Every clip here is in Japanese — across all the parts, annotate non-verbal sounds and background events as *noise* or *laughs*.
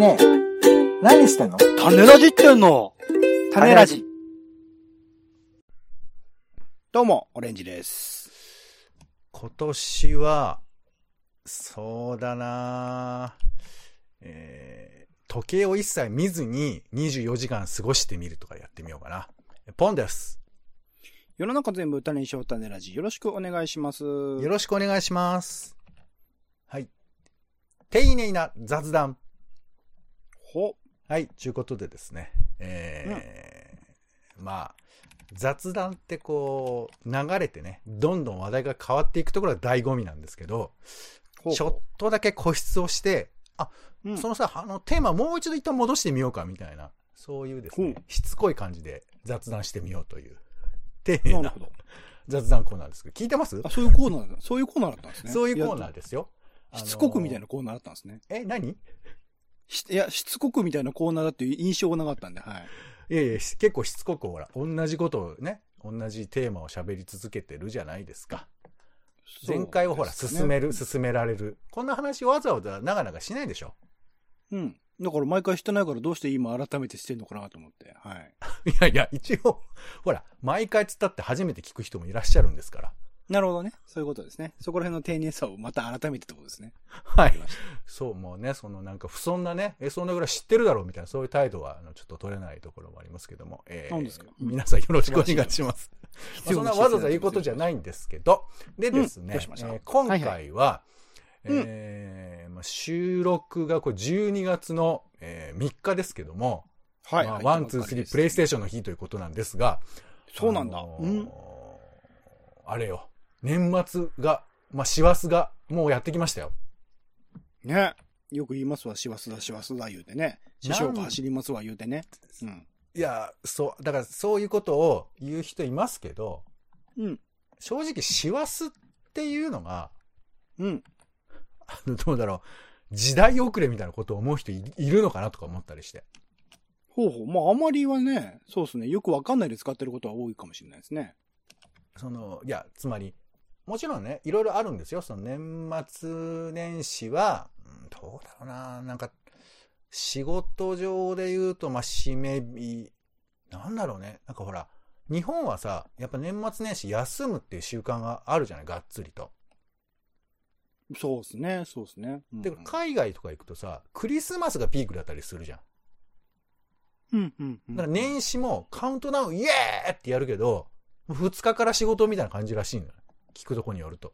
ねえ。何してんの？種ラジってんの？種ラジ。どうも、オレンジです。今年は、そうだなえー、時計を一切見ずに24時間過ごしてみるとかやってみようかな。ポンです。世の中全部種にしよう種ラジ。よろしくお願いします。よろしくお願いします。はい。丁寧な雑談。ほ。はい、ちゅうことでですね。えーまあ、雑談ってこう、流れてね、どんどん話題が変わっていくところが醍醐味なんですけど、ほうちょっとだけ固執をして、あ、うんそのさ、あの、テーマもう一度一旦戻してみようかみたいな、そういうですねほう、しつこい感じで雑談してみようという、丁寧な。雑談コーナーですけど、聞いてます？あ、そういうコーナーだ、そういうコーナーだったんですね。そういうコーナーで。ですよ。しつこくみたいな。なコーナーだったんですね。え、何？しいや、しつこくみたいなコーナーだっていう印象がなかったんで、はい。いやいや、し結構しつこくほら、同じことをね、同じテーマを喋り続けてるじゃないですか。前回をほら、進める、進められる。こんな話わざわざ長々しないでしょ。うん。だから毎回してないからどうして今改めてしてんのかなと思って。はい。*laughs* いやいや、一応、ほら、毎回つったって初めて聞く人もいらっしゃるんですから。なるほどね。そういうことですね。そこら辺の丁寧さをまた改めてってことですね。はい。そう、もうね、そのなんか不遜なね、え、そんなぐらい知ってるだろうみたいな、そういう態度は、あの、ちょっと取れないところもありますけども、えーですか？皆さんよろしくお願いします。まあそんなわざわざ言うことじゃないんですけど、でですね、うんしましたえー今回は、はいはいえーまあ、収録がこれ12月の、えー3日ですけども、はい。 one、two、three、プレイステーションの日ということなんですが、そうなんだ。あのーうん。あれよ、年末が、まあ、師走がもうやってきましたよ。ね。よく言いますわ、師走だ、師走だ言うてね。師匠が走りますわ言うてね。うん。いや、そう、だからそういうことを言う人いますけど、うん。正直、師走っていうのが、うん。あの、どうだろう、時代遅れみたいなことを思う人いいるのかなとか思ったりして。ほうほう。まあ、あまりはね、そうですね。よくわかんないで使ってることは多いかもしれないですね。その、いや、つまり、もちろんね、いろいろあるんですよ。その年末年始は、うんどうだろうな、なんか、仕事上で言うと、まあ、締め日、なんだろうね。なんかほら、日本はさ、やっぱ年末年始休むっていう習慣があるじゃない、がっつりと。そうですね、そうですね。うんで、海外とか行くとさ、クリスマスがピークだったりするじゃん。うん、うん、うん。だから年始もカウントダウンイエーってやるけど、2日から仕事みたいな感じらしいのよ。聞くとこによると。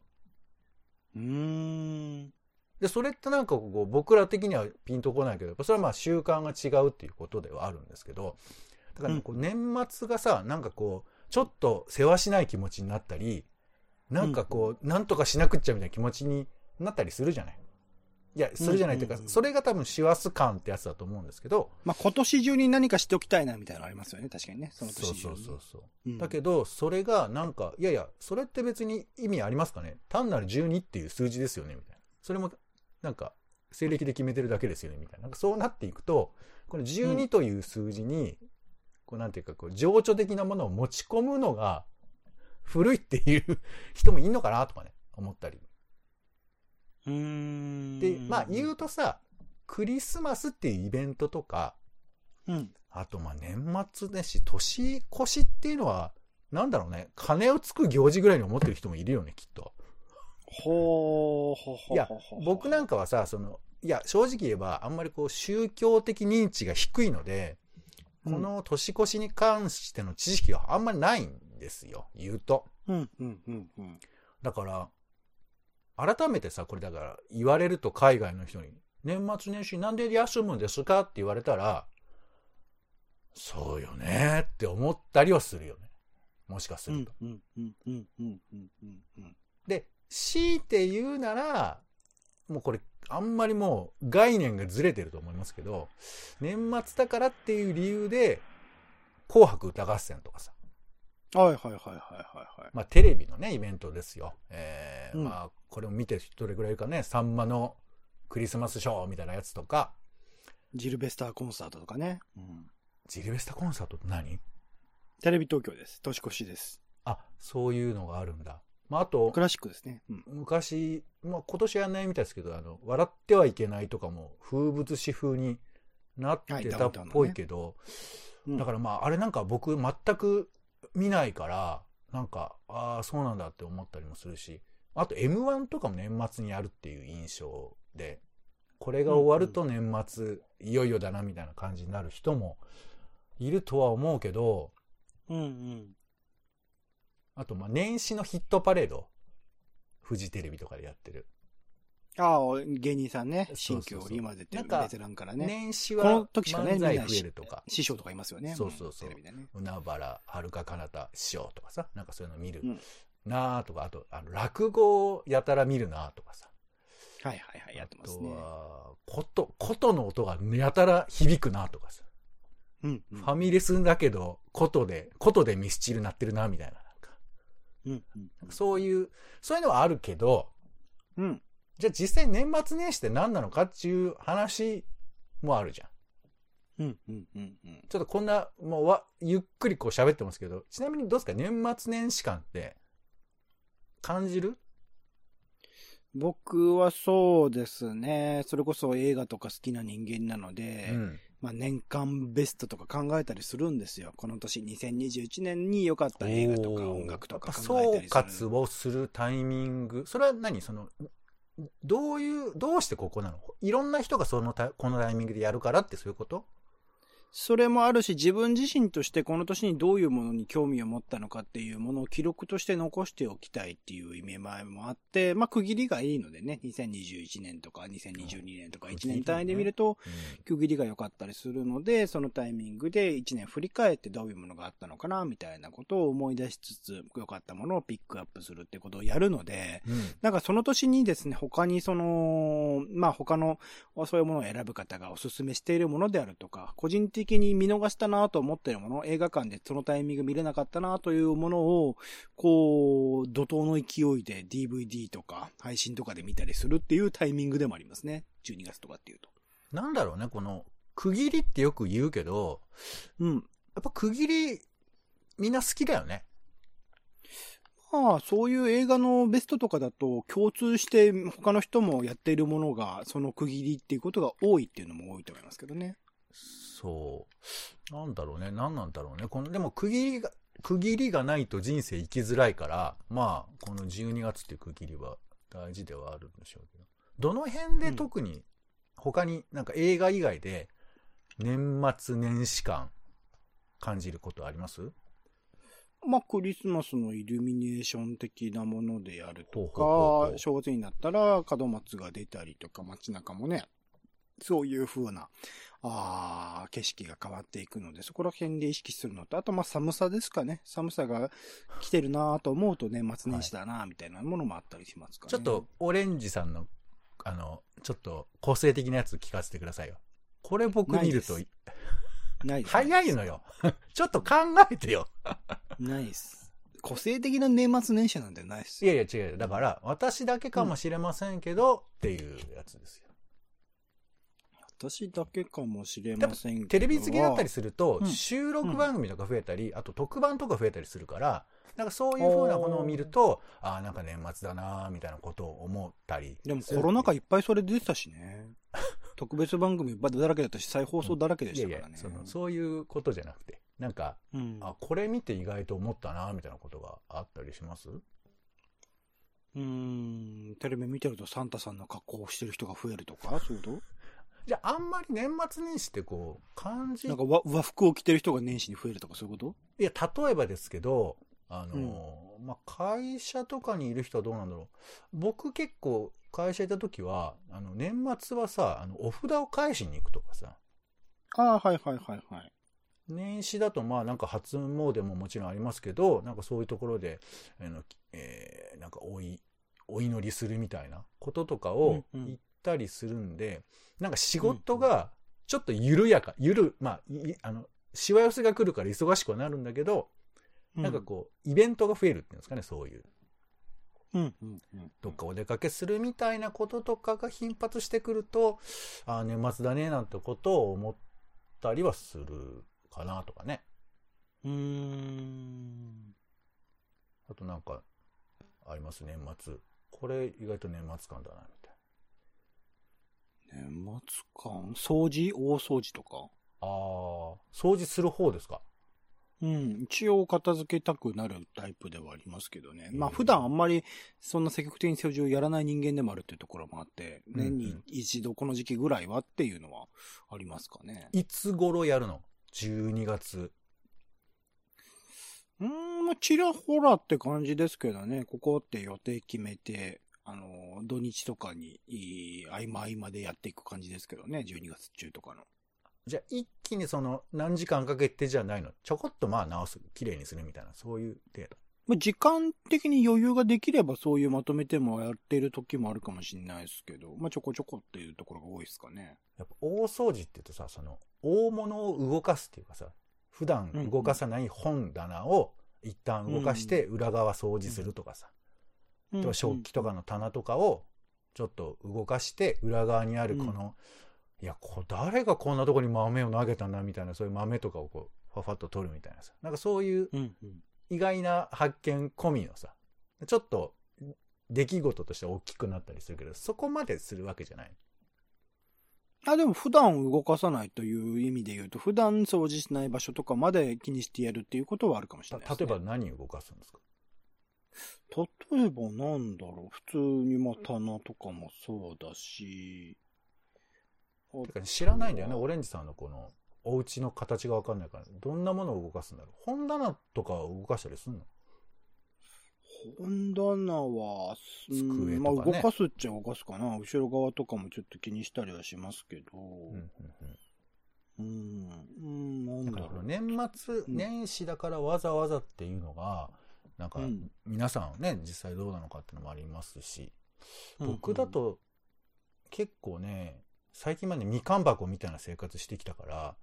うーん。で、それってなんかこう、僕ら的にはピンとこないけど、やっぱそれはまあ習慣が違うっていうことではあるんですけど、だからねこう年末がさ、なんかこう、ちょっと世話しない気持ちになったり、なんかこう、なんとかしなくっちゃみたいな気持ちになったりするじゃない。いや、するじゃないっていうかうんうんう、んそれが多分師走感ってやつだと思うんですけど、まあ、今年中に何かしておきたいな、みたいなのありますよね。確かにね。その年中に。そうそうそう。うんだけど、それがなんか、いやいや、それって別に意味ありますかね単なる12っていう数字ですよねみたいな。それも、なんか、西暦で決めてるだけですよねみたいな。なんかそうなっていくと、この12という数字に、こうなんていうか、こう、情緒的なものを持ち込むのが、古いっていう人もいんのかなとかね、思ったり。で、まあ言うとさ、クリスマスっていうイベントとか、うん。あと、まあ、年末年始、年越しっていうのは、なんだろうね、金をつく行事ぐらいに思ってる人もいるよね、きっと。ほー、ほほほほいや、僕なんかはさ、その、いや、正直言えば、あんまりこう、宗教的認知が低いので、うんこの年越しに関しての知識があんまりないんですよ、言うと。うん、うん、うん、うん。だから、改めてさ、これだから、言われると海外の人に、年末年始なんで休むんですか？って言われたら、そうよねって思ったりはするよね。もしかすうんると。。で、強いて言うなら、もうこれ、あんまりもう概念がずれてると思いますけど、年末だからっていう理由で、紅白歌合戦とかさ、はい、はい、はい、はい、はい、はい。まあテレビのね、イベントですよ。えーうんまあ、これを見てどれぐらいかね、さんまのクリスマスショーみたいなやつとか、ジルベスターコンサートとかね。うん。ジルベスタコンサートって何？テレビ東京です。年越しです。あ、そういうのがあるんだ。まあ、あとク、ラシックですね。うん。昔、まあ、今年やんないみたいですけど、あの、笑ってはいけないとかも風物詩風になってたっぽいけど、うんだからまあ、あれなんか僕全く見ないから、なんか、ああ、そうなんだって思ったりもするし、あと M1 とかも年末にやるっていう印象で、これが終わると年末、いよいよだなみたいな感じになる人もいるとは思うけど、うんうん。あとまあ年始のヒットパレード、フジテレビとかでやってる。ああ、芸人さんね。新そうそうそう居を今出てるベテランからね。年始このは時しかね漫才増えるとか、師匠とかいますよね。そうそうそうテレビでね。海原はるか彼方師匠とかさ、なんかそういうの見るうんなあとか、あと、あの、落語をやたら見るなあとかさ。はいはいはい、やってますねあと。は、琴、琴の音がやたら響くなとかさ。うんうん。ファミレスだけど、琴で、琴でミスチル鳴ってるなみたいな。なんかうんうんそういう、そういうのはあるけど、うん。じゃあ実際年末年始って何なのかっていう話もあるじゃん。うんうんうんうん。ちょっとこんな、もうわ、ゆっくりこう喋ってますけど、ちなみにどうですか？年末年始感って、感じる？僕はそうですね。それこそ映画とか好きな人間なので、うん。まあ年間ベストとか考えたりするんですよ。この年2021年に良かった映画とか音楽とか総りする。括をするタイミング、それは何？その、どういう、どうしてここなの？いろんな人がそのこのタイミングでやるからってそういうこと？それもあるし、自分自身としてこの年にどういうものに興味を持ったのかっていうものを記録として残しておきたいっていう意味前もあって、まあ区切りがいいのでね、2021年とか2022年とかうん1年単位で見ると、区切りが良かったりするので、そのタイミングで1年振り返ってどういうものがあったのかな、みたいなことを思い出しつつ、良かったものをピックアップするってことをやるので、うん。なんかその年にですね、他にその、まあ他のそういうものを選ぶ方がおすすめしているものであるとか、個人的に見逃したなと思っているもの、映画館でそのタイミング見れなかったなというものを、こう、怒涛の勢いで DVD とか配信とかで見たりするっていうタイミングでもありますね。12月とかっていうと。なんだろうね、この、区切りってよく言うけど、うん。やっぱ区切り、みんな好きだよね。まあ、そういう映画のベストとかだと、共通して他の人もやっているものが、その区切りっていうことが多いっていうのも多いと思いますけどね。そう。なんだろうね、何なんだろうね。この、でも区切りが、区切りがないと人生生きづらいから、まあ、この12月っていう区切りは大事ではあるんでしょうけど。どの辺で特に、他になんか映画以外で、年末年始感感じることあります？まあ、クリスマスのイルミネーション的なものであるとか、正月になったら門松が出たりとか、街中もね、そういう風な、ああ、景色が変わっていくので、そこら辺で意識するのと、あとまあ寒さですかね。寒さが来てるなと思うと年末年始だなみたいなものもあったりしますかね。ちょっと、オレンジさんの、あの、ちょっと個性的なやつ聞かせてくださいよ。これ僕見るとない。*laughs* 早いのよ。*laughs* ちょっと考えてよ。ないです。個性的な年末年始なんてないですい。やいや違う。だから、私だけかもしれませんけど、っていうやつですよ。私だけかもしれませんけど。テレビ好きだったりすると、うん収録番組とか増えたり、あと特番とか増えたりするから、なんかそういう風なものを見ると、ああ、なんか年末だなーみたいなことを思ったり。でもコロナ禍いっぱいそれ出てたしね。*laughs* 特別番組だらけだったし、再放送だらけでいやいやしたからね。その、そういうことじゃなくて、なんか、うん。あ、これ見て意外と思ったなーみたいなことがあったりします？うーん。テレビ見てるとサンタさんの格好をしてる人が増えるとか？そういうこじゃあ、あんまり年末年始ってこう、感じとなんか和和服を着てる人が年始に増えるとかそういうこと？いや、例えばですけど、あの、まあ、会社とかにいる人はどうなんだろう。僕結構会社いた時は、あの、年末はさ、あの、お札を返しに行くとかさ、ああ、はいはいはいはい。年始だとまあなんか初詣ももちろんありますけど、なんかそういうところで、あの、えーなんかおい、お祈りするみたいなこととかをうんうん言ったりするんで、なんか仕事がちょっと緩やか、ゆる、まあ、いあの、しわ寄せが来るから忙しくはなるんだけど、なんかこう、イベントが増えるっていうんですかね、そういう。うん。うんうんうん。どっかお出かけするみたいなこととかが頻発してくると、ああ、年末だね、なんてことを思ったりはするかなとかね。うーん。あとなんか、あります、年末。これ意外と年末感だな、み年末感掃除？大掃除とか？ああ、掃除する方ですか？うん。一応片付けたくなるタイプではありますけどね。まあうん普段あんまりそんな積極的に掃除をやらない人間でもあるっていうところもあって、うんうん年に一度この時期ぐらいはっていうのはありますかね。いつ頃やるの ?12 月。うーん、まあちらほらって感じですけどね。ここって予定決めて、あの、土日とかに、合間合間でやっていく感じですけどね。12月中とかの。じゃあ一気にその何時間かけてじゃないの？ちょこっとまあ直す、綺麗にするみたいな、そういう程度。まあ時間的に余裕ができればそういうまとめてもやってる時もあるかもしれないですけど、まあちょこちょこっていうところが多いですかね。やっぱ大掃除って言うとさ、その大物を動かすっていうかさ、普段動かさない本棚を一旦動かして裏側掃除するとかさ、あとは食器とかの棚とかをちょっと動かして裏側にあるこの、いや、こ誰がこんなとこに豆を投げたんだみたいな、そういう豆とかをこう、ファファッと取るみたいなさ、なんかそういううんうん。意外な発見込みのさ、ちょっと出来事として大きくなったりするけど、そこまでするわけじゃない。あ、でも普段動かさないという意味で言うと、普段掃除しない場所とかまで気にしてやるっていうことはあるかもしれないね。た例えば何を動かすんですか？例えばなんだろう、普通にまあ棚とかもそうだし、てか知らないんだよね、オレンジさんのこの、お家の形がわかんないから、どんなものを動かすんだろう。本棚とかを動かしたりすんの？本棚は、うん机とかね。まあ動かすっちゃ動かすかな。後ろ側とかもちょっと気にしたりはしますけど、うんうんうん。うん、うん、なんだろう。だから年末うん。年始だからわざわざっていうのが、なんかうん。皆さんね、実際どうなのかっていうのもありますし、うん僕だ、と結構ね、最近までみかん箱みたいな生活してきたから、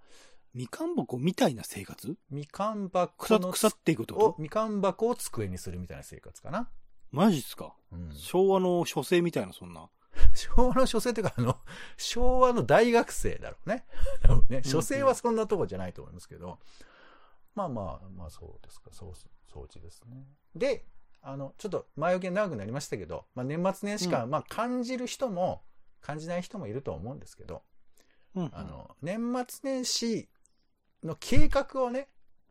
みかん箱みたいな生活？みかん箱腐の腐っていくと？みかん箱を机にするみたいな生活かな。マジっすか、うん、昭和の書生みたいな、そんな。*laughs* 昭和の書生っていうか、あの、*laughs* 昭和の大学生だろうね。*laughs* ね、書生はそんなとこじゃないと思いますけど、まあまあ、まあそうですか、そう、掃除ですね。で、あの、ちょっと前置きが長くなりましたけど、まあ年末年始感、うまあ感じる人も、感じない人もいると思うんですけど、うん、あの、年末年始の計画をね、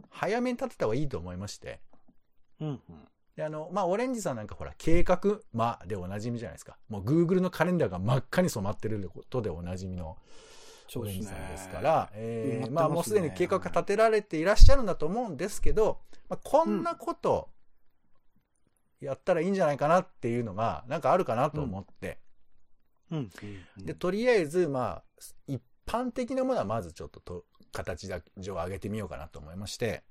早めに立てた方がいいと思いまして、うん、うん。で、あの、まあ、オレンジさんなんかほら、計画、まあ、でおなじみじゃないですか。もう Google のカレンダーが真っ赤に染まってることでおなじみのオレンジさんですから、えー埋まあ、もうすでに計画が立てられていらっしゃるんだと思うんですけど、まあ、こんなこと、やったらいいんじゃないかなっていうのが、なんかあるかなと思って、うん、うん。で、とりあえず、まあ、一般的なものはまずちょっとと形上上げてみようかなと思いまして、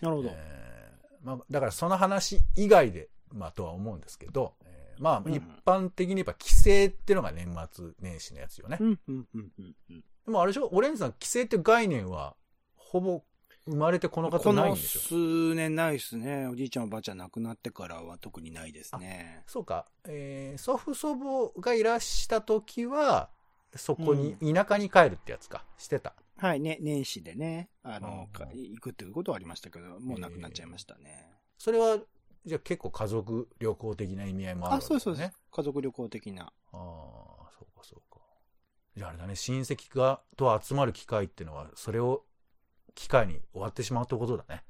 なるほど。えーまあ、だからその話以外で、まあ、とは思うんですけど、えーまあ、うん。一般的に言えば、帰省っていうのが年末年始のやつよね。うん、うん、うん、うん。うん。でもあれでしょ？オレンジさん、帰省って概念は、ほぼ生まれてこの方ないんでしょ？数年ないっすね。おじいちゃんおばあちゃん亡くなってからは特にないですね。そうか、えー祖父祖母がいらした時は、そこに、田舎に帰るってやつか、してた。はい、ね、年始でね、あの、うんか行くっていうことはありましたけど、もうなくなっちゃいましたね。それは、じゃあ結構家族旅行的な意味合いもあるあ、わけそうです、そうねです。家族旅行的な。ああ、そうかそうか。じゃああれだね、親戚が、と集まる機会っていうのは、それを機会に終わってしまうってことだね。だか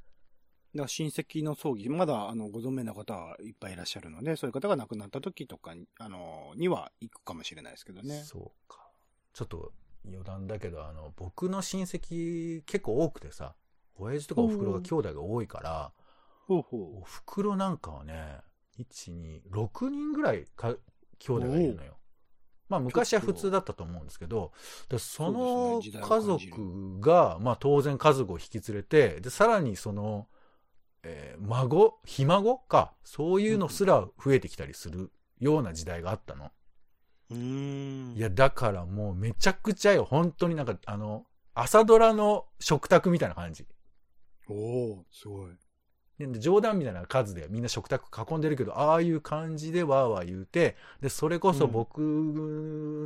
ら親戚の葬儀、まだあのご存命の方はいっぱいいらっしゃるので、そういう方が亡くなった時とかにあのには行くかもしれないですけどね。そうか。ちょっと余談だけど、あの、僕の親戚結構多くてさ、親父とかお袋が兄弟が多いから、ほうおほ袋なんかはね、1、2、6人ぐらいか兄弟がいるのよ。まあ昔は普通だったと思うんですけど、でその家族が、まあ当然家族を引き連れて、で、さらにその、えー孫、ひ孫か、そういうのすら増えてきたりするような時代があったの。う。ん。いや、だからもうめちゃくちゃよ。本当になんか、あの、朝ドラの食卓みたいな感じ。おおすごい。冗談みたいな数でみんな食卓囲んでるけど、ああいう感じでわーわー言うて、で、それこそ僕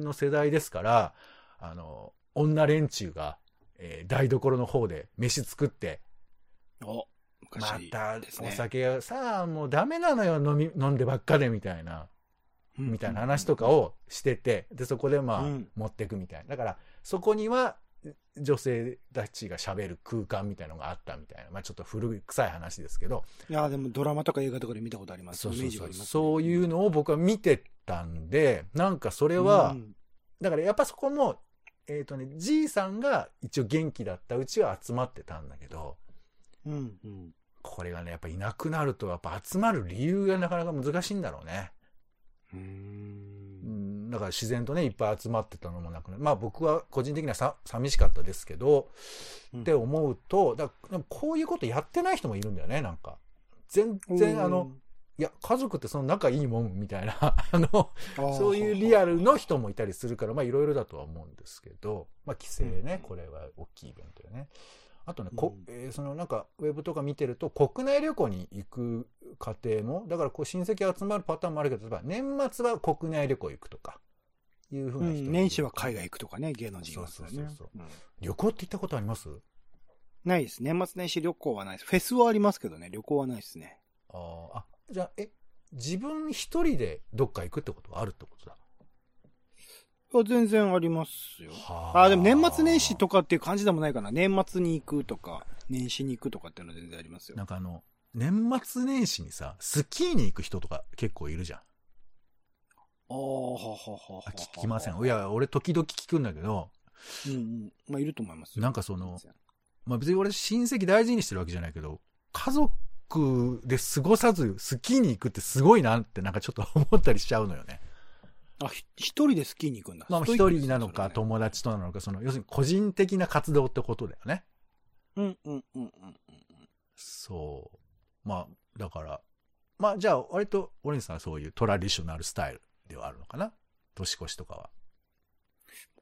の世代ですから、あの、女連中が、えー台所の方で飯作って、おま昔たお酒さあ、もうダメなのよ、飲み、飲んでばっかでみたいな。みたいな話とかをしてて、で、そこでまあ、うん。持っていくみたいな。だから、そこには、女性たちが喋る空間みたいのがあったみたいな。まあちょっと古臭い話ですけど、いや、でもドラマとか映画とかで見たことあります。そうそういうのを僕は見てたんで、なんかそれは、だからやっぱそこも、えっ、とね、じいさんが一応元気だったうちは集まってたんだけど、うん、うん、うん。これがね、やっぱいなくなると、やっぱ集まる理由がなかなか難しいんだろうね。うー。うんん、だから自然とね、いっぱい集まってたのもなくなる。まあ僕は個人的にはさ寂しかったですけど、って思うと、だこういうことやってない人もいるんだよね、なんか。全然、あの、、いや、家族ってその仲いいもんみたいな、*laughs* あの、*laughs* そういうリアルの人もいたりするから、まあいろいろだとは思うんですけど、まあ規制ね、うんこれは大きいイベントよね。あとね、こうん。えーそのなんかウェブとか見てると、国内旅行に行く家庭も、だからこう親戚集まるパターンもあるけど、例えば年末は国内旅行行くとか、いうふううな人もいる。ん、年始は海外行くとかね、芸能人はそうそうそうそう。うん。旅行って行ったことあります？ないです。年末年始旅行はないです。フェスはありますけどね、旅行はないですね。あー。あ、じゃあ、え、自分一人でどっか行くってこと？はあるってことだ。あ全然ありますよ。はあ、でも年末年始とかっていう感じでもないかな。年末に行くとか、年始に行くとかっていうのは全然ありますよな。んかあの、年末年始にさ、スキーに行く人とか結構いるじゃん。ああ、ははははあ聞きません。いや、俺時々聞くんだけど、うんうん。まあ、いると思いますよなんかその、まあ別に俺親戚大事にしてるわけじゃないけど、家族で過ごさずスキーに行くってすごいなってなんかちょっと思ったりしちゃうのよね。あ、ひ一人でスキーに行くんだ。まあ一人なのか友達となのか、その、要するに個人的な活動ってことだよね。うんうんうんうんうん。そう。まあ、だから、まあじゃあ割とオレンジさんはそういうトラディショナルスタイルではあるのかな？年越しとかは。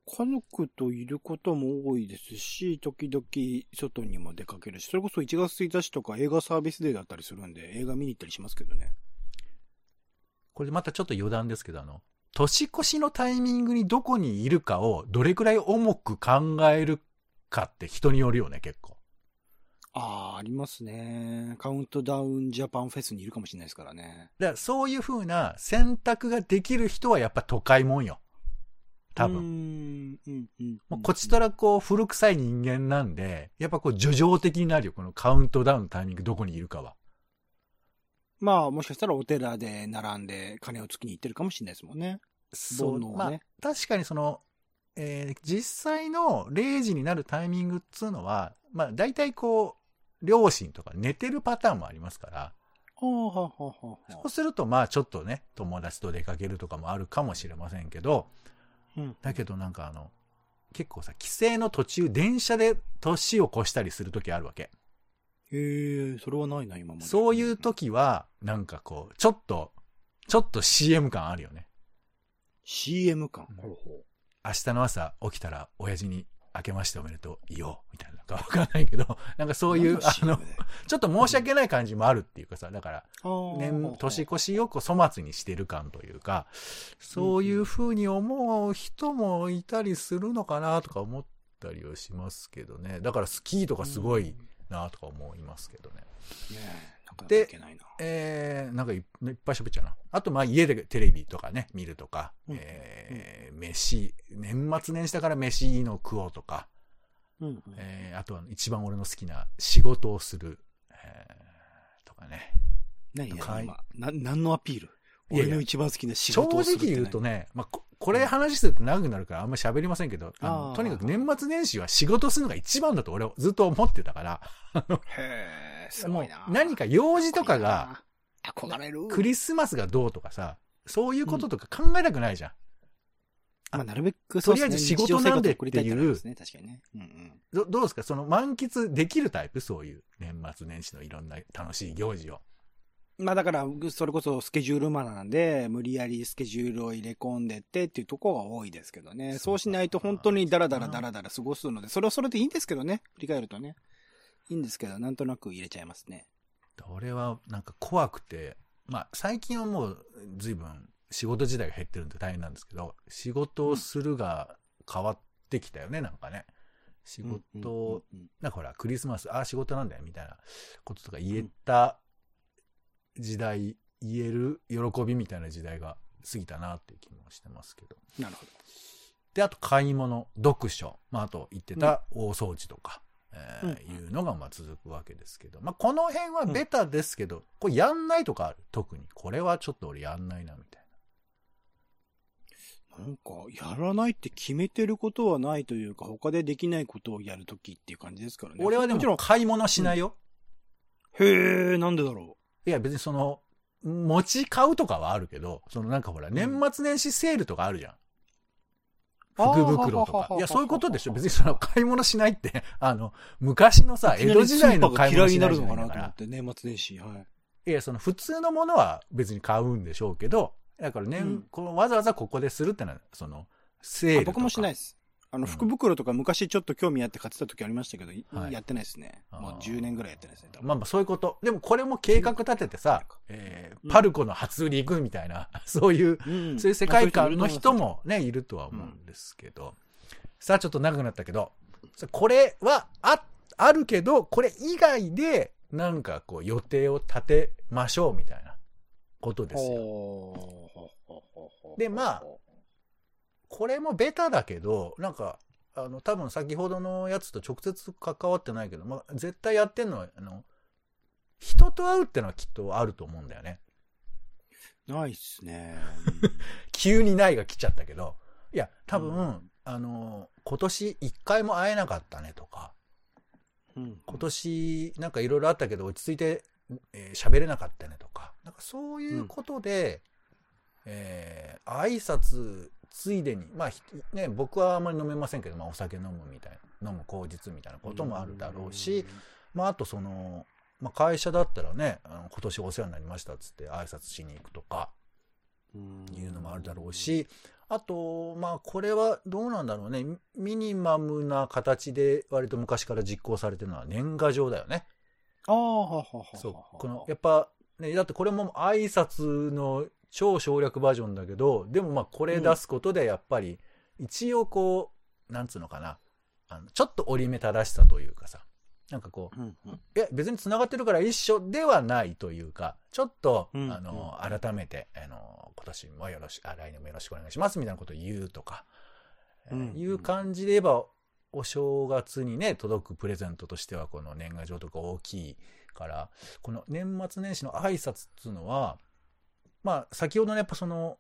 家族といることも多いですし、時々外にも出かけるし、それこそ1月1日とか映画サービスデーだったりするんで、映画見に行ったりしますけどね。これまたちょっと余談ですけど、あの、年越しのタイミングにどこにいるかをどれくらい重く考えるかって人によるよね、結構。ああ、ありますね。カウントダウンジャパンフェスにいるかもしれないですからね。だからそういう風な選択ができる人はやっぱ都会もんよ。多分。もうこちとらこう古臭い人間なんで、やっぱこう叙情的になるよ。このカウントダウンのタイミングどこにいるかは。まあ、もしかしたらお寺で並んで金をつきに行ってるかもしれないですもんね。そう、まあ確かにその、えー実際の0時になるタイミングっつうのは、まあ大体こう、両親とか寝てるパターンもありますから、そうするとまあちょっとね、友達と出かけるとかもあるかもしれませんけど、うん。だけどなんかあの、結構さ、帰省の途中、電車で年を越したりするときあるわけ。へえ、それはないな、今まで。そういう時は、なんかこう、ちょっと、ちょっと CM 感あるよね。CM 感？うんほうほ明日の朝起きたら、親父に明けましておめでとう、言おう、みたいな。なんかわかんないけど、*laughs* なんかそういう、あの、*laughs* ちょっと申し訳ない感じもあるっていうかさ、だから、年、年越しをこう粗末にしてる感というか、そういう風に思う人もいたりするのかなとか思ったりはしますけどね。だからスキーとかすごいなとか思いますけどね。ねえ、で。えー、なんかいいっぱい喋っちゃうな。あと、まあ家でテレビとかね、見るとか、うんえー、飯、年末年始だから飯の食おうとか、うんうん。えー、あとは一番俺の好きな仕事をする、えー、とかね。何何のアピール？俺の一番好きな仕正事をするって直何言うとね、まあ、ここれ話すると長くなるからあんまり喋りませんけど、とにかく年末年始は仕事するのが一番だと俺はずっと思ってたから、へえ、すごいな。何か用事とかが、憧れる。クリスマスがどうとかさ、そういうこととか考えたくないじゃん。まあ、なるべくとりあえず仕事なんでっていうね、確かにね。うんうん。どどうですか？その満喫できるタイプ？そういう年末年始のいろんな楽しい行事を。まあだから、それこそスケジュールマナーなんで、無理やりスケジュールを入れ込んでってっていうところが多いですけどね。そうしないと本当にダラダラダラダラ過ごすので、それはそれでいいんですけどね。振り返るとね。いいんですけど、なんとなく入れちゃいますね。俺はなんか怖くて、まあ最近はもう随分仕事自体が減ってるんで大変なんですけど、仕事をするが変わってきたよね、なんかね。仕事、なんかほら、クリスマス、ああ、仕事なんだよ、みたいなこととか言えた時代、言える喜びみたいな時代が過ぎたなっていう気もしてますけど。なるほど。で、あと買い物、読書、まあ、あと言ってた大掃除とか、えーうんいうのがまあ続くわけですけど、まあ、この辺はベタですけど、これやんないとかある？特に。これはちょっと俺やんないな、みたいなんか、やらないって決めてることはないというか、他でできないことをやるときっていう感じですからね。な。俺はでもちろんも、買い物しないよ。へえ、なんでだろいや、別にその、持ち買うとかはあるけど、そのなんかほら、年末年始セールとかあるじゃん。福袋と。かいや、そういうことでしょ。別にその買い物しないって、*laughs* あの、昔のさ、う。江戸時代の買い物しないじゃないからのかなと思っ。て、年末年始。はい。いや、その普通のものは別に買うんでしょうけど、だからね、うんこのわざわざここでするってのは、その、セールとか。あ僕もしないです。あの、うん福袋とか昔ちょっと興味あって買ってた時ありましたけど、いはいやってないですね。もう10年ぐらいやってないですね。多分まあまあそういうこと。でもこれも計画立ててさ、えーうんパルコの初売り行くみたいな、*laughs* そういう、うんそういう世界観の人あもね、いるとは思うんですけど。さあちょっと長くなったけど、さこれはあ、あるけど、これ以外で、なんかこう予定を立てましょうみたいなことですよ。でまあこれもベタだけど、なんか、あの、多分先ほどのやつと直接関わってないけど、まあ、絶対やってんのは、あの、人と会うってのはきっとあると思うんだよね。ないっすね。*laughs* 急にないが来ちゃったけど、いや、多分、うんあの、今年一回も会えなかったねとか、うん今年なんかいろいろあったけど落ち着いて喋、えー喋れなかったねとか、なんかそういうことで、えー挨拶ついでに、まあ、ひね、僕はあんまり飲めませんけど、まあ、お酒飲むみたいな、飲む口実みたいなこともあるだろうし、まあ、あとその、まあ、会社だったらね、あの今年お世話になりましたっつって挨拶しに行くとか、うんいうのもあるだろうし、あと、まあ、これはどうなんだろうね。ミミニマムな形で割と昔から実行されてるのは年賀状だよね。ああ、はははは。そう。この、やっぱ、ね、だってこれも挨拶の超省略バージョンだけど、でもまあこれ出すことでやっぱり、一応こう、なんつうのかな。あのちょっと折り目正しさというかさ。なんかこう、うんうん。え、別に繋がってるから一緒ではないというか、ちょっと、うんあの、改めて、あの、今年もよろしく、あ、来年もよろしくお願いしますみたいなことを言うとか、えーうんいう感じで言えば、お正月にね、届くプレゼントとしては、この年賀状とか大きいから、この年末年始の挨拶っていうのは、まあ、先ほどのやっぱその、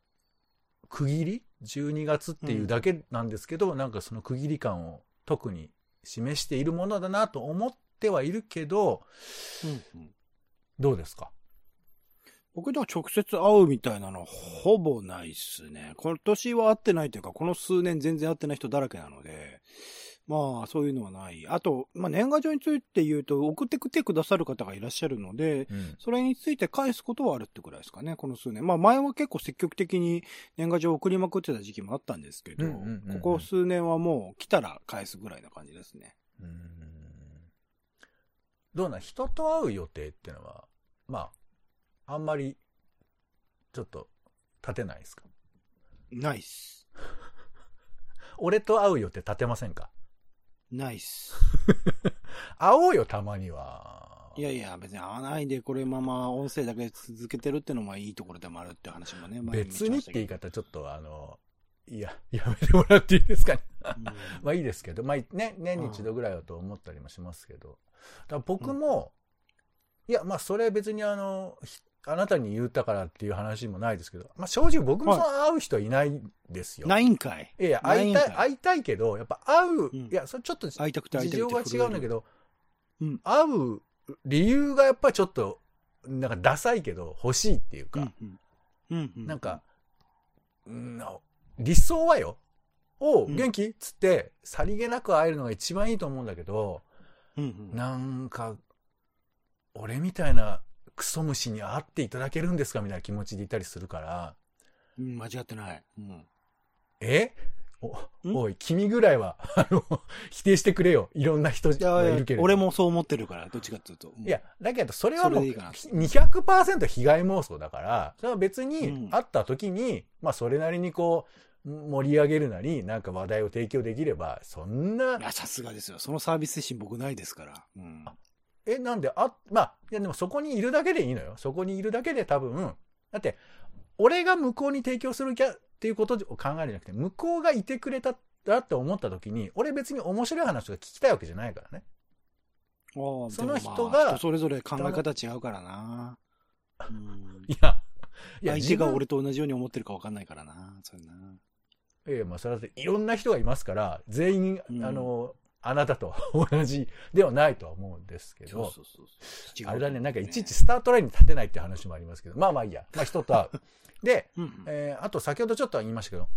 区切り ?12 月っていうだけなんですけど、なんかその区切り感を特に示しているものだなと思ってはいるけど、うんうんどうですか？僕では直接会うみたいなのはほぼないっすね。今年は会ってないというか、この数年全然会ってない人だらけなので、まあ、そういうのはない。あと、まあ、年賀状について言うと、送ってきてくださる方がいらっしゃるので、うん。それについて返すことはあるってくらいですかね、この数年。まあ前は結構積極的に年賀状を送りまくってた時期もあったんですけど、うんうんうんうんここ数年はもう来たら返すぐらいな感じですね。うーんどうなん？人と会う予定っていうのは、まあ、あんまり、ちょっと、立てないですか？ナイス。*laughs* 俺と会う予定立てませんか？ナイス。*laughs* 会おうよ、たまには。いやいや、別に会わないでこれまま音声だけ続けてるってのもいいところでもあるって話もね、前別にって言い方。方、ちょっとあの、いや、*laughs* やめてもらっていいですか？ね。うんまあいいですけど、まあね、年に一度ぐらいはと思ったりもしますけど。だ僕も、いや、まあそれ別にあの、ひあなたに言ったからっていう話もないですけど、まあ正直僕もその会う人はいないんですよ。ないんかい？いや会いたい、会いたいけど、やっぱ会う、うん。いや、それちょっと事情が違うんだけど、うん。会う理由がやっぱちょっと、なんかダサいけど欲しいっていうか、なんか、うん理想はよ、お元気？っつって、さりげなく会えるのが一番いいと思うんだけど、うんうん。なんか、俺みたいなクソ虫に会っていただけるんですかみたいな気持ちでいたりするから、うん、間違ってない。うんえ？おん？おい、君ぐらいは、あの、否定してくれよ。いろんな人がいるけれど。俺。もそう思ってるから、どっちかっていうと。うんいや、だけど、それはもう、それでいいかな200%被害妄想だから、それは別うにん、会った時に、まあ、それなりにこう、盛り上げるなり、なんか話題を提供できれば、そんな、さすがですよ。そのサービス精神僕ないですから。うん。え、なんで、あ、まあ、いやでもそこにいるだけでいいのよ。そこにいるだけで多分、だって、俺が向こうに提供するきゃっていうことを考えるんじゃなくて、向こうがいてくれたらって思った時に、俺別に面白い話が聞きたいわけじゃないからね。その人が人それぞれ考え方違うからな。うんいや、いや、相手が俺と同じように思ってるか分かんないからな。それな。ええ、まあ、それだっていろんな人がいますから、全員、うんあの、あなたと同じではないとは思うんですけど、あれだね、なんかいちいちスタートラインに立てないっていう話もありますけど、まあまあいいや。まあ人と会 *laughs* う。で。えーあと先ほどちょっと言いましたけど、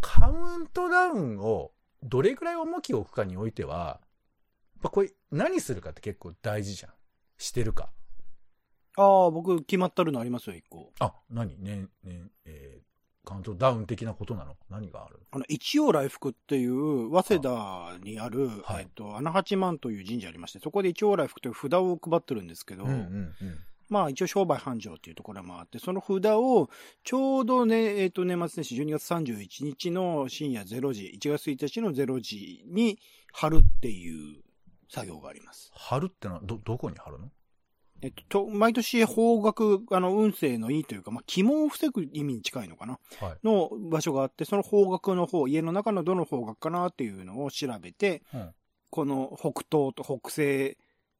カウントダウンをどれくらい重きを置くかにおいては、やっぱこれ何するかって結構大事じゃん。してるか。ああ、僕決まったるのありますよ、一個。あ、何？ね、ね、えーカウントダウン的なことなの？何がある？あの、一応来福っていう、早稲田にある、はいえっと、穴八幡という神社ありまして、そこで一応来福という札を配ってるんですけど、うんうんうん。まあ一応商売繁盛っていうところもあって、その札をちょうどね、えっ、と年末年始12月31日の深夜0時、1月1日の0時に貼るっていう作業があります。貼るってのはど、どこに貼るの？えっと、と毎年方角、あの、運勢のいいというか、まあ、鬼門を防ぐ意味に近いのかなはい。の場所があって、その方角の方、家の中のどの方角かなっていうのを調べて、うんこの北東と北西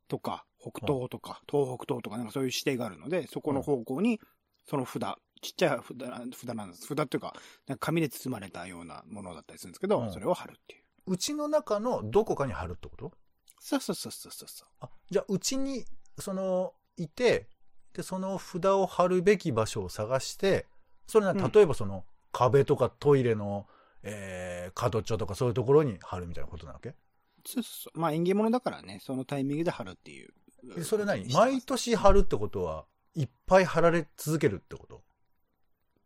とか、北東とか、東北東とか、なんかそういう指定があるので、そこの方向に、その札、ちっちゃい札札なんです。札っていうか、なんか紙で包まれたようなものだったりするんですけど、うんそれを貼るっていう。うちの中のどこかに貼るってこと？そうそうそうそうそう。あ、じゃあ、うちに、その、いて、で、その札を貼るべき場所を探して、それな、うん。例えばその、壁とかトイレの、えー、角っちょとかそういうところに貼るみたいなことなわけ？そうそう。まあ、縁起物だからね、そのタイミングで貼るっていう。えそれ何？毎年貼るってことは、いっぱい貼られ続けるってこと？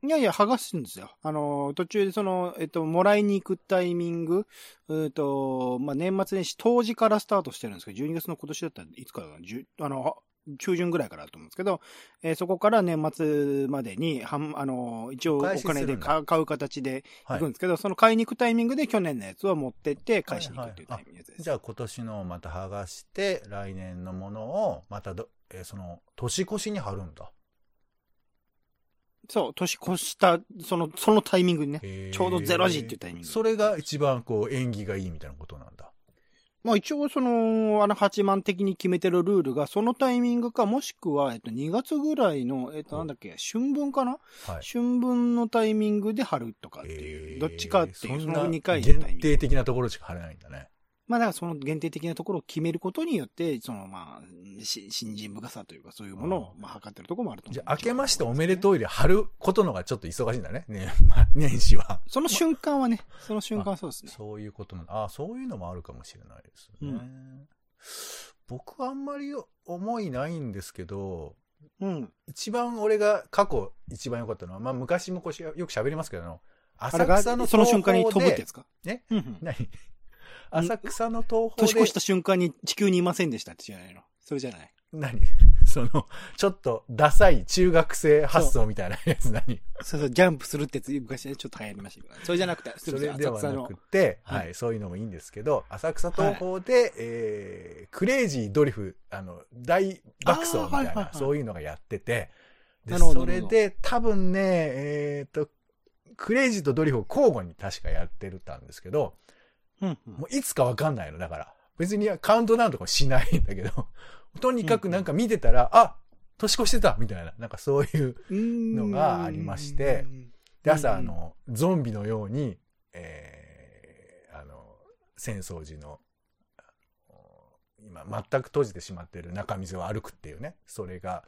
いやいや、剥がすんですよ。あの、途中でその、えっと、もらいに行くタイミング、えっと、まあ、年末年始当時からスタートしてるんですけど、12月の今年だったらいつからだ10あの、中旬ぐらいからだと思うんですけど、えーそこから年末までに、はん、あの、一応お金で買う形ではい行くんですけど、その買いに行くタイミングで去年のやつは持ってって返しに行くっていうタイミングです。じゃあ今年のをまた剥がして、来年のものをまたど、えーその、年越しに貼るんだ。そう、年越した、その、そのタイミングにね。ちょうど0時っていうタイミングそれが一番こう、縁起がいいみたいなことなんだ。まあ一応その、あの八幡的に決めてるルールが、そのタイミングか、もしくは、えっと、2月ぐらいの、えっと、なんだっけ、春分かな？はい。春分のタイミングで貼るとかっていう、どっちかっていう、その2回。限定的なところしか貼れないんだね。まあだからその限定的なところを決めることによって、そのまあ、し新人深さというかそういうものを、まあ測ってるところもあると思う。じゃあ、明けましておめでとうで貼ることのがちょっと忙しいんだね。ね、まあ、年始は。その瞬間はね、その瞬間はそうですね。そういうことなんだ。あそういうのもあるかもしれないですね。う僕はあんまり思いないんですけど、うん。一番俺が過去一番良かったのは、まあ昔もこうよく喋りますけどあの、浅草のその瞬間に飛ぶってやつか？ねうんうん。何？浅草の東宝で。年越した瞬間に地球にいませんでしたってじゃないの。それじゃない？何？*laughs* その、ちょっとダサい中学生発想みたいなやつ何？そうそう、ジャンプするって昔ね、ちょっと流行りましたけど、それじゃなくて、それではなくて、はい。はい、そういうのもいいんですけど、浅草東宝で、えー、クレイジードリフ、あの、大爆走みたいな、あーはいはいはい。そういうのがやってて、で、それで多分ね、えっ、と、クレイジーとドリフを交互に確かやってるたんですけど、うんうん。もういつかわかんないの、だから。別にカウントダウンとかもしないんだけど、*laughs* とにかくなんか見てたら、あ年越してたみたいな、なんかそういうのがありまして。で、朝、あの、ゾンビのように、えー、あの、浅草寺の、今、全く閉じてしまっている中水を歩くっていうね、それが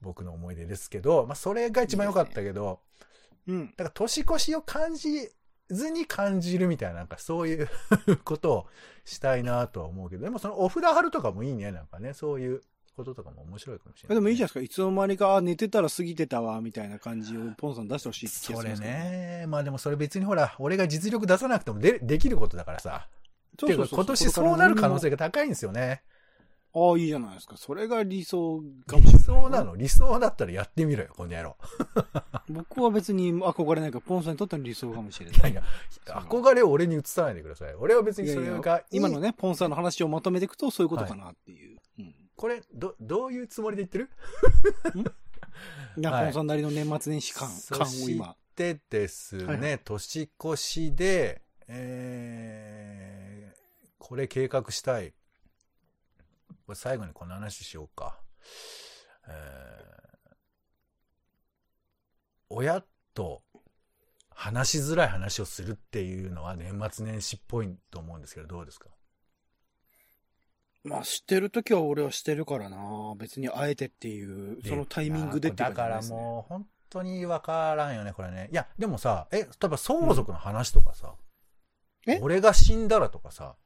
僕の思い出ですけど、まあ、それが一番良かったけど、ど。うん。だから年越しを感じずに感じるみたいな、なんかそういう *laughs* ことをしたいなとは思うけど、でもそのお札貼るとかもいいね、なんかね、そういうこととかも面白いかもしれない、でもいいじゃないですか。いつの間にか、あ、寝てたら過ぎてたわ、みたいな感じを、ポンさん出してほしいって気がそれ。ね。まあでもそれ別にほら、俺が実力出さなくてもでできることだからさ。そうそうそう。ていうか今年そうなる可能性が。が高いんですよね。ああ、いいじゃないですか。それが理想かも理。想なの理想だったらやってみろよ、この野郎。*laughs* 僕は別に憧れないから、ポンさんにとっての理想かもしれない。いや、憧れを俺に移さないでください。俺は別にそれいやいがいい。や今のね、ポンさんの話をまとめていくと、そういうことかなっていう。うんこれ、ど、どういうつもりで言ってる？*laughs* いや、はいポンさんなりの年末年始感、感をそし今。てですね、はいは年越しで、えー、これ計画したい。これ最後にこの話しようか。えー、親と話しづらい話をするっていうのは年末年始っぽいと思うんですけど、どうですか？まあ、してるときは俺はしてるからな。別にあえてっていう、そのタイミングでっていうだから。もう本当にわからんよね、これね。いや、でもさ、え、例えば相続の話とかさ、え？俺が死んだらとかさ、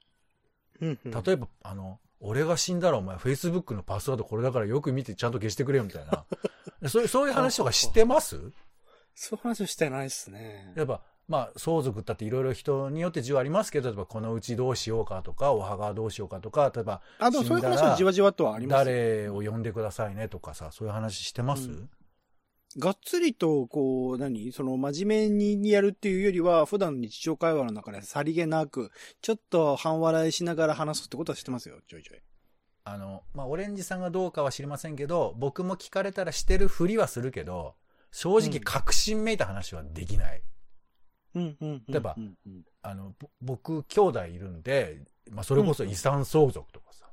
うんうん、例えば、あの、俺が死んだらお前 Facebook のパスワードこれだからよく見てちゃんと消してくれよみたいな。*laughs* そういう、そういう話とかしてます？そういう話はしてないっすね。やっぱ、まあ、相続だっていろいろ人によって自由ありますけど、例えばこのうちどうしようかとか、お墓はどうしようかとか、例えば、あ、でもそういう話はじわじわとはありますよ。誰を呼んでくださいねとかさ、そういう話してます、うんがっつりと、こう、何？その、真面目にやるっていうよりは、普段の日常会話の中でさりげなく、ちょっと半笑いしながら話すってことはしてますよ、ちょいちょい。あの、まあ、オレンジさんがどうかは知りませんけど、僕も聞かれたらしてるふりはするけど、正直確信めいた話はできない。うんうんうん例えばうんうんあの、ぼ僕、兄弟いるんで、まあ、それこそ遺産相続とかさ、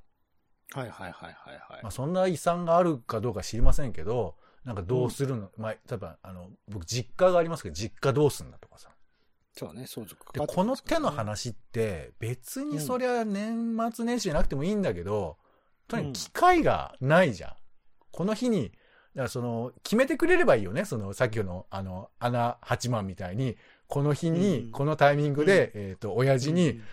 はいはいはいはいはい。まあ、そんな遺産があるかどうか知りませんけど、なんかどうするの、まあ、例えば、あの、僕、実家がありますけど、実家どうすんだとかさ。そうね、相続かで、この手の話って、別にそりゃ年末年始じゃなくてもいいんだけど、とにかく機会がないじゃん。この日に、だからその、決めてくれればいいよね。その、さっきの、あの、穴八幡みたいに、この日うに、んこのタイミングで、えっと、親父に、うん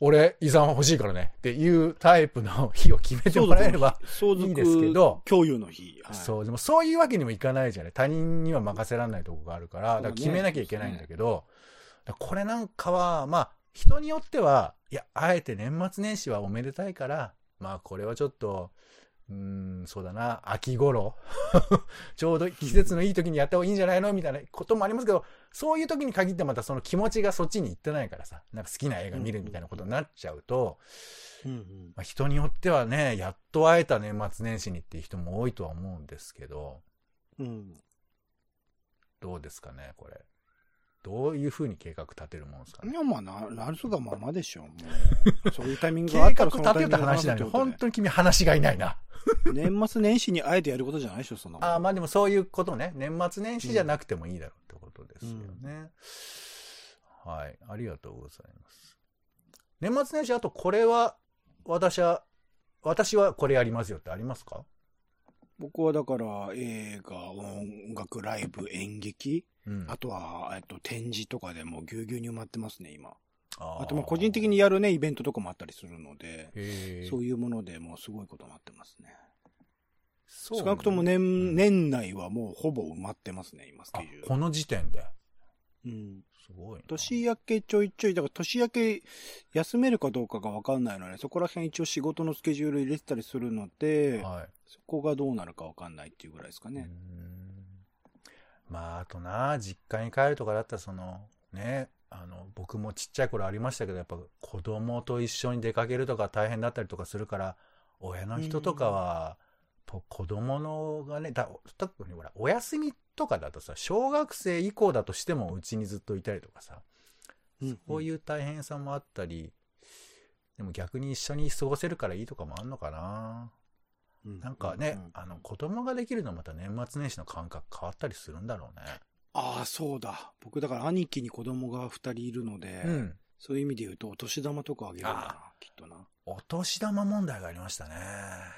俺、遺産欲しいからね。っていうタイプの日を決めてもらえれば、いいですけど。共有の日。はい。そう、でもそういうわけにもいかないじゃない。他人には任せられないとこがあるから、だから決めなきゃいけないんだけど、だからこれなんかは、まあ、人によっては、いや、あえて年末年始はおめでたいから、まあ、これはちょっと、うーん、そうだな、秋頃、*laughs* ちょうど季節のいい時にやった方がいいんじゃないのみたいなこともありますけど、そういう時に限ってまたその気持ちがそっちに行ってないからさ、なんか好きな映画見るみたいなことになっちゃうと、うんうん。まあ、人によってはね、やっと会えた年末年始にっていう人も多いとは思うんですけど、うん。どうですかね、これ。どういうふうに計画立てるもんですかね？いや、まあ、な、なるそがままでしょう。もう *laughs* そういうタイミングがあった計画立てようってらそのタイミングで話なの本当に君話がいないな。年末年始にあえてやることじゃないでしょ、そんなもんああ、まあでもそういうことね。年末年始じゃなくてもいいだろうってことですよね。はい。ありがとうございます。年末年始、あとこれは、私は、私はこれやりますよってありますか？僕はだから、映画、音楽、ライブ、演劇、うん。あとは、えっと、展示とかでもうぎゅうぎゅうに埋まってますね、今。ああと、まあ、個人的にやるね、イベントとかもあったりするので、そういうものでもうすごいことになってますね。そう少なくとも年、ん年内はもうほぼ埋まってますね、今、スあケジュール。この時点で？うん。すごいな。年明けちょいちょい、だから年明け休めるかどうかがわかんないので、そこら辺一応仕事のスケジュール入れてたりするので、はい。そこがどうなるかわかんないっていうぐらいですかね。んまあ、あとな、実家に帰るとかだったら、その、ね、あの、僕もちっちゃい頃ありましたけど、やっぱ子供と一緒に出かけるとか大変だったりとかするから、親の人とかは、と子供のがね、だ特にほら、お休みとかだとさ、小学生以降だとしてもうちにずっといたりとかさ、こういう大変さもあったり、でも逆に一緒に過ごせるからいいとかもあんのかな。うん、なんかね、うんあの、子供ができるのまた年末年始の感覚変わったりするんだろうね。ああ、そうだ。僕、だから兄貴に子供が二人いるので、うん。そういう意味で言うと、お年玉とかあげるんだなあ、きっとな。お年玉問題がありましたね。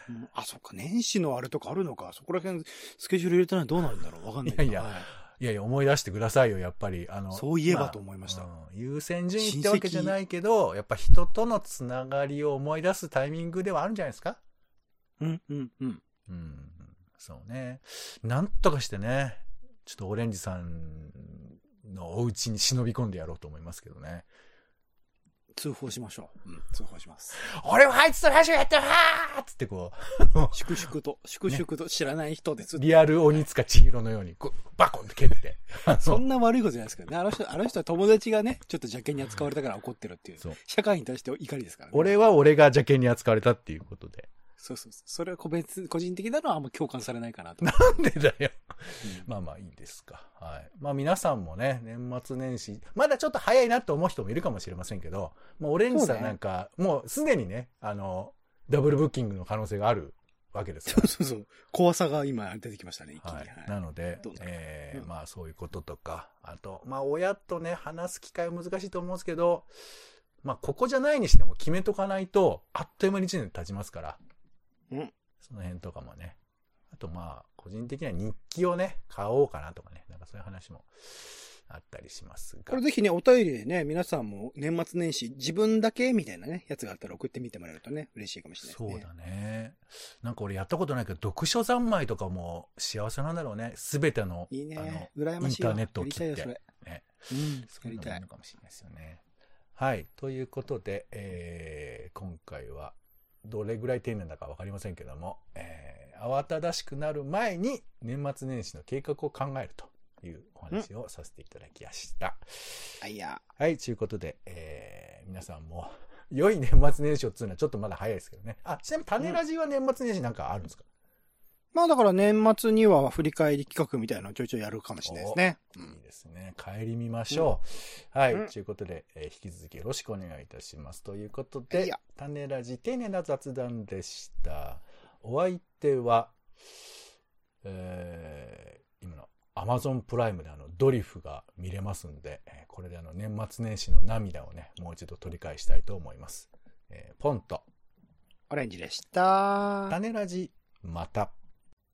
うんあ、そっか、年始のあれとかあるのか。そこら辺、スケジュール入れてないどうなるんだろうわかんないけど。いやいやはいいやいや、思い出してくださいよ、やっぱり。あの、そういえばと思いましたあうん優先順位ってわけじゃないけど、やっぱ人とのつながりを思い出すタイミングではあるんじゃないですか？うん、うん、うん。うん。そうね。なんとかしてね、ちょっとオレンジさんのお家に忍び込んでやろうと思いますけどね。通報しましょう。うん、通報します。俺はあいつとラジオやってるわーっつってこ粛々と、粛々と知らない人です。う、リアル鬼塚千尋のように、こう、バコンって蹴って。そんな悪いことじゃないですけどね。あの人、あの人は友達がね、ちょっと邪険に扱われたから怒ってるっていう。そう社会に対して怒りですからね。俺は俺が邪険に扱われたっていうことで。そうそうそう。それは個別、個人的なのはあんま共感されないかなと。なんでだよ。うんまあまあいいですか。はい。まあ皆さんもね、年末年始、まだちょっと早いなと思う人もいるかもしれませんけど、もうオレンジさんねなんか、もうすでにね、あの、ダブルブッキングの可能性があるわけですから。*laughs* そうそうそう。怖さが今出てきましたね、一気に。はいはい。なのでえーうんまあそういうこととか、あと、まあ親とね、話す機会は難しいと思うんですけど、まあここじゃないにしても決めとかないと、あっという間に1年経ちますから、うん。その辺とかもね。あとまあ、個人的には日記をね、買おうかなとかね、なんかそういう話もあったりしますが。これぜひね、お便りでね、皆さんも年末年始自分だけみたいなね、やつがあったら送ってみてもらえるとね、嬉しいかもしれないですね。そうだね。なんか俺やったことないけど、読書三昧とかも幸せなんだろうね。すべての、いいね。羨ましいわ。インターネットを切ってそれ。ね。うん。そういうのもいいの。かもしれないですよね。はい。ということで、えー、今回は、どれぐらい丁寧だかわかりませんけども、えー、慌ただしくなる前に年末年始の計画を考えるというお話をさせていただきました。あ、いや。はい。ということで、えー、皆さんも、良い年末年始をつうのはちょっとまだ早いですけどね。あ、ちなみに種ラジは年末年始なんかあるんですか、まあだから年末には振り返り企画みたいなのをちょいちょいやるかもしれないですね。ういいん。ですね。帰り見ましょう。はい。うんということで、えー引き続きよろしくお願いいたします。ということいでや、種ラジ丁寧な雑談でした。お相手は、えー今の Amazon プライムであのドリフが見れますんで、えーこれであの年末年始の涙をね、もう一度取り返したいと思います。えーポンと、オレンジでした。種ラジ、また。